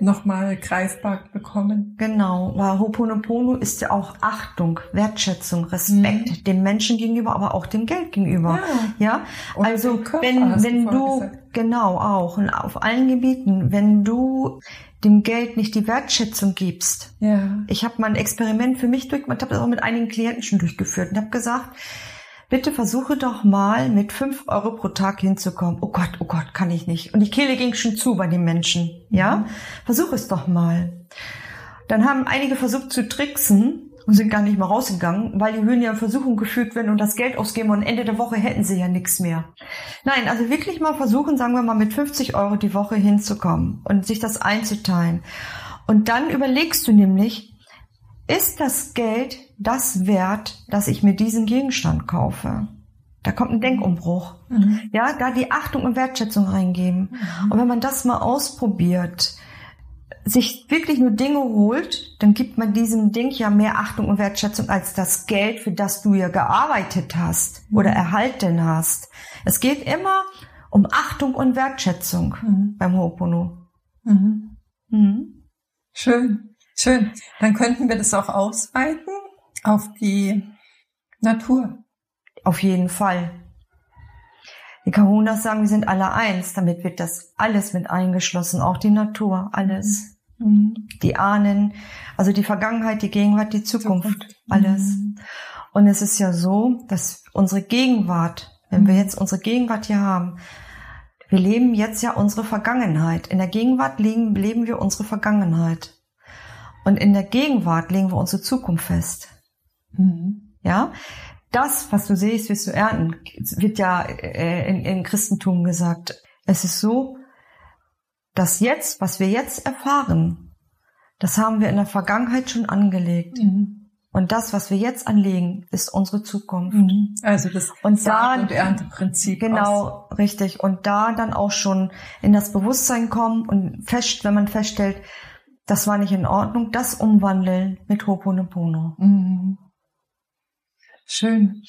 Speaker 2: nochmal greifbar bekommen.
Speaker 1: Genau, weil Ho'oponopono ist ja auch Achtung, Wertschätzung, Respekt mhm. dem Menschen gegenüber, aber auch dem Geld gegenüber. Ja, ja? also wenn wenn du, du genau auch und auf allen Gebieten, wenn du dem Geld nicht die Wertschätzung gibst. Ja. Ich habe mal ein Experiment für mich durch, ich habe das auch mit einigen Klienten schon durchgeführt und habe gesagt, bitte versuche doch mal mit fünf Euro pro Tag hinzukommen. Oh Gott, oh Gott, kann ich nicht. Und die Kehle ging schon zu bei den Menschen. Ja, mhm. versuch es doch mal. Dann haben einige versucht zu tricksen und sind gar nicht mehr rausgegangen, weil die würden ja in Versuchung geführt werden und das Geld ausgeben und Ende der Woche hätten sie ja nichts mehr. Nein, also wirklich mal versuchen, sagen wir mal, mit 50 Euro die Woche hinzukommen und sich das einzuteilen. Und dann überlegst du nämlich, ist das Geld das wert, dass ich mir diesen Gegenstand kaufe? Da kommt ein Denkumbruch. Mhm. Ja, da die Achtung und Wertschätzung reingeben. Mhm. Und wenn man das mal ausprobiert, sich wirklich nur Dinge holt, dann gibt man diesem Ding ja mehr Achtung und Wertschätzung als das Geld, für das du ja gearbeitet hast mhm. oder erhalten hast. Es geht immer um Achtung und Wertschätzung mhm. beim Ho'opono. Mhm.
Speaker 2: Mhm. Schön, schön. Dann könnten wir das auch ausweiten auf die Natur.
Speaker 1: Auf jeden Fall. Die Kahunas sagen, wir sind alle eins. Damit wird das alles mit eingeschlossen, auch die Natur, alles. Mhm. Die Ahnen, also die Vergangenheit, die Gegenwart, die Zukunft, Zukunft. alles. Mhm. Und es ist ja so, dass unsere Gegenwart, wenn wir mhm. jetzt unsere Gegenwart hier haben, wir leben jetzt ja unsere Vergangenheit. In der Gegenwart leben, leben wir unsere Vergangenheit. Und in der Gegenwart legen wir unsere Zukunft fest. Mhm. Ja, das, was du siehst, wirst du ernten, wird ja äh, in, in Christentum gesagt. Es ist so, das Jetzt, was wir jetzt erfahren, das haben wir in der Vergangenheit schon angelegt. Mhm. Und das, was wir jetzt anlegen, ist unsere Zukunft. Mhm.
Speaker 2: Also das und Saat- und Ernteprinzip.
Speaker 1: Genau, aus. richtig. Und da dann auch schon in das Bewusstsein kommen und fest, wenn man feststellt, das war nicht in Ordnung, das umwandeln mit Ho'oponopono. Mhm.
Speaker 2: Schön.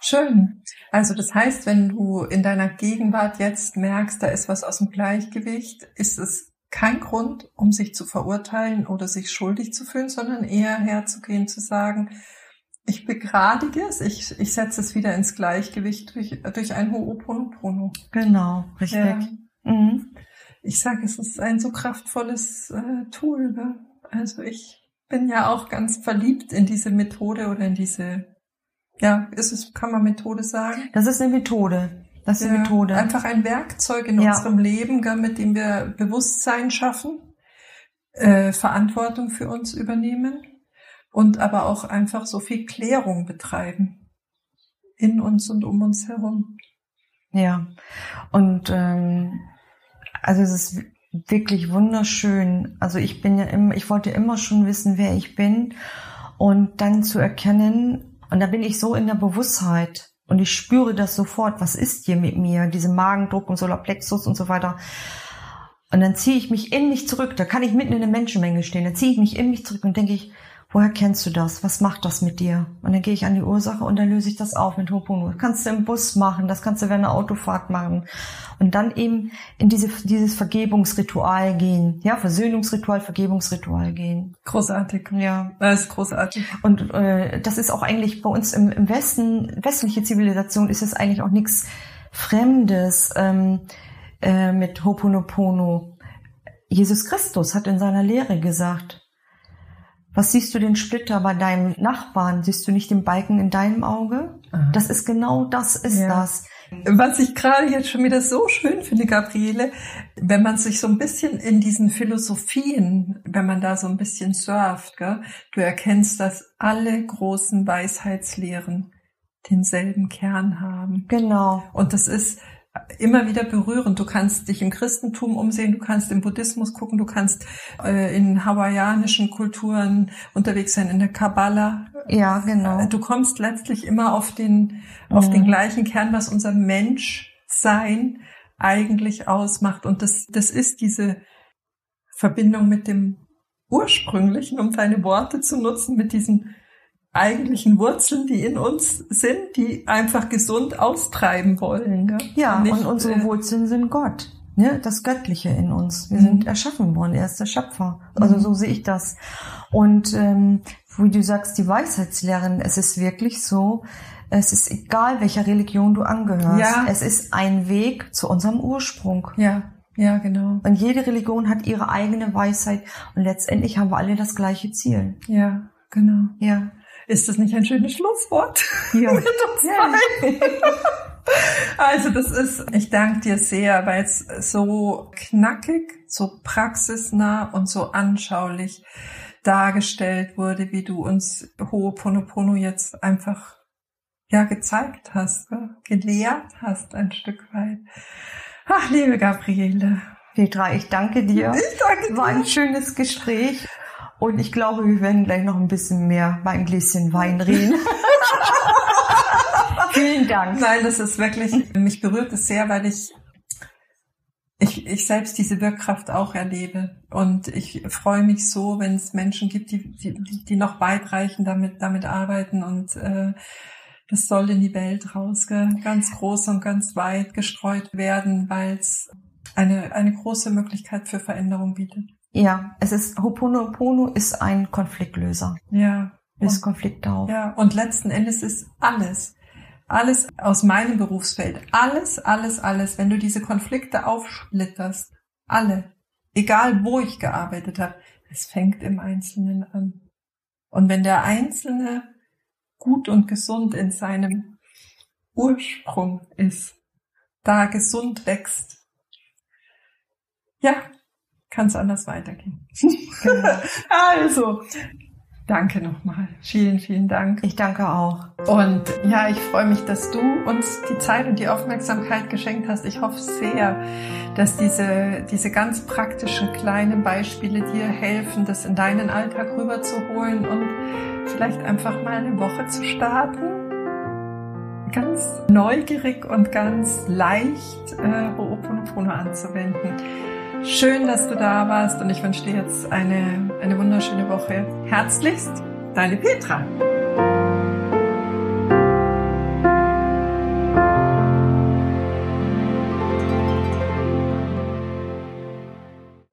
Speaker 2: Schön. Also das heißt, wenn du in deiner Gegenwart jetzt merkst, da ist was aus dem Gleichgewicht, ist es kein Grund, um sich zu verurteilen oder sich schuldig zu fühlen, sondern eher herzugehen, zu sagen, ich begradige es, ich, ich setze es wieder ins Gleichgewicht durch, durch ein Ho'oponopono.
Speaker 1: Genau, richtig. Ja.
Speaker 2: Mhm. Ich sage, es ist ein so kraftvolles äh, Tool. Ne? Also ich bin ja auch ganz verliebt in diese Methode oder in diese ja, ist es, kann man Methode sagen?
Speaker 1: Das ist eine Methode. Das ist ja, eine Methode.
Speaker 2: Einfach ein Werkzeug in ja. unserem Leben, mit dem wir Bewusstsein schaffen, äh, Verantwortung für uns übernehmen und aber auch einfach so viel Klärung betreiben in uns und um uns herum.
Speaker 1: Ja, und ähm, also es ist wirklich wunderschön. Also ich bin ja immer, ich wollte immer schon wissen, wer ich bin und dann zu erkennen, und da bin ich so in der Bewusstheit und ich spüre das sofort, was ist hier mit mir, diese Magendruck und Solarplexus und so weiter. Und dann ziehe ich mich in mich zurück, da kann ich mitten in der Menschenmenge stehen, dann ziehe ich mich in mich zurück und denke ich, Woher kennst du das? Was macht das mit dir? Und dann gehe ich an die Ursache und dann löse ich das auf mit Hoponopono. Das kannst du im Bus machen, das kannst du während einer Autofahrt machen. Und dann eben in diese, dieses Vergebungsritual gehen. Ja, Versöhnungsritual, Vergebungsritual gehen.
Speaker 2: Großartig.
Speaker 1: Ja.
Speaker 2: Das ist großartig.
Speaker 1: Und äh, das ist auch eigentlich bei uns im, im Westen, westliche Zivilisation ist es eigentlich auch nichts Fremdes ähm, äh, mit Hoponopono. Jesus Christus hat in seiner Lehre gesagt, was siehst du den Splitter bei deinem Nachbarn? Siehst du nicht den Balken in deinem Auge? Aha. Das ist genau das ist ja. das.
Speaker 2: Was ich gerade jetzt schon wieder so schön finde, Gabriele, wenn man sich so ein bisschen in diesen Philosophien, wenn man da so ein bisschen surft, gell, du erkennst, dass alle großen Weisheitslehren denselben Kern haben.
Speaker 1: Genau.
Speaker 2: Und das ist immer wieder berührend. Du kannst dich im Christentum umsehen, du kannst im Buddhismus gucken, du kannst äh, in hawaiianischen Kulturen unterwegs sein, in der Kabbala.
Speaker 1: Ja, genau.
Speaker 2: Äh, du kommst letztlich immer auf den, mhm. auf den gleichen Kern, was unser Menschsein eigentlich ausmacht. Und das, das ist diese Verbindung mit dem Ursprünglichen, um deine Worte zu nutzen, mit diesen eigentlichen Wurzeln, die in uns sind, die einfach gesund austreiben wollen.
Speaker 1: Gell? Ja, Nicht, und unsere äh, Wurzeln sind Gott. Ne, das Göttliche in uns. Wir mhm. sind erschaffen worden, er ist der Schöpfer. Also mhm. so sehe ich das. Und ähm, wie du sagst, die Weisheitslehren, es ist wirklich so, es ist egal, welcher Religion du angehörst. Ja. Es ist ein Weg zu unserem Ursprung.
Speaker 2: Ja, ja, genau.
Speaker 1: Und jede Religion hat ihre eigene Weisheit und letztendlich haben wir alle das gleiche Ziel.
Speaker 2: Ja, genau.
Speaker 1: Ja.
Speaker 2: Ist das nicht ein schönes Schlusswort?
Speaker 1: Ja. <laughs> <laughs>
Speaker 2: also das ist, ich danke dir sehr, weil es so knackig, so praxisnah und so anschaulich dargestellt wurde, wie du uns Ho'oponopono jetzt einfach ja gezeigt hast, gelehrt hast ein Stück weit. Ach, liebe Gabriele.
Speaker 1: Petra, ich danke dir.
Speaker 2: Ich danke
Speaker 1: dir. War ein schönes Gespräch. Und ich glaube, wir werden gleich noch ein bisschen mehr bei einem Gläschen Wein reden. <laughs> Vielen Dank.
Speaker 2: Nein, das ist wirklich, mich berührt es sehr, weil ich, ich, ich selbst diese Wirkkraft auch erlebe. Und ich freue mich so, wenn es Menschen gibt, die, die, die noch weitreichend damit, damit arbeiten und äh, das soll in die Welt raus, ganz groß und ganz weit gestreut werden, weil es eine, eine große Möglichkeit für Veränderung bietet.
Speaker 1: Ja, es ist Hoponopono ist ein Konfliktlöser.
Speaker 2: Ja.
Speaker 1: Ist Konflikt auf.
Speaker 2: Ja, und letzten Endes ist alles, alles aus meinem Berufsfeld, alles, alles, alles, wenn du diese Konflikte aufsplitterst, alle, egal wo ich gearbeitet habe, es fängt im Einzelnen an. Und wenn der Einzelne gut und gesund in seinem Ursprung ist, da gesund wächst, ja, kann es anders weitergehen. <laughs> genau. Also, danke nochmal. Vielen, vielen Dank.
Speaker 1: Ich danke auch.
Speaker 2: Und ja, ich freue mich, dass du uns die Zeit und die Aufmerksamkeit geschenkt hast. Ich hoffe sehr, dass diese, diese ganz praktischen kleinen Beispiele dir helfen, das in deinen Alltag rüberzuholen und vielleicht einfach mal eine Woche zu starten ganz neugierig und ganz leicht äh, Ho'oponopono anzuwenden. Schön, dass du da warst und ich wünsche dir jetzt eine, eine wunderschöne Woche. Herzlichst, deine Petra.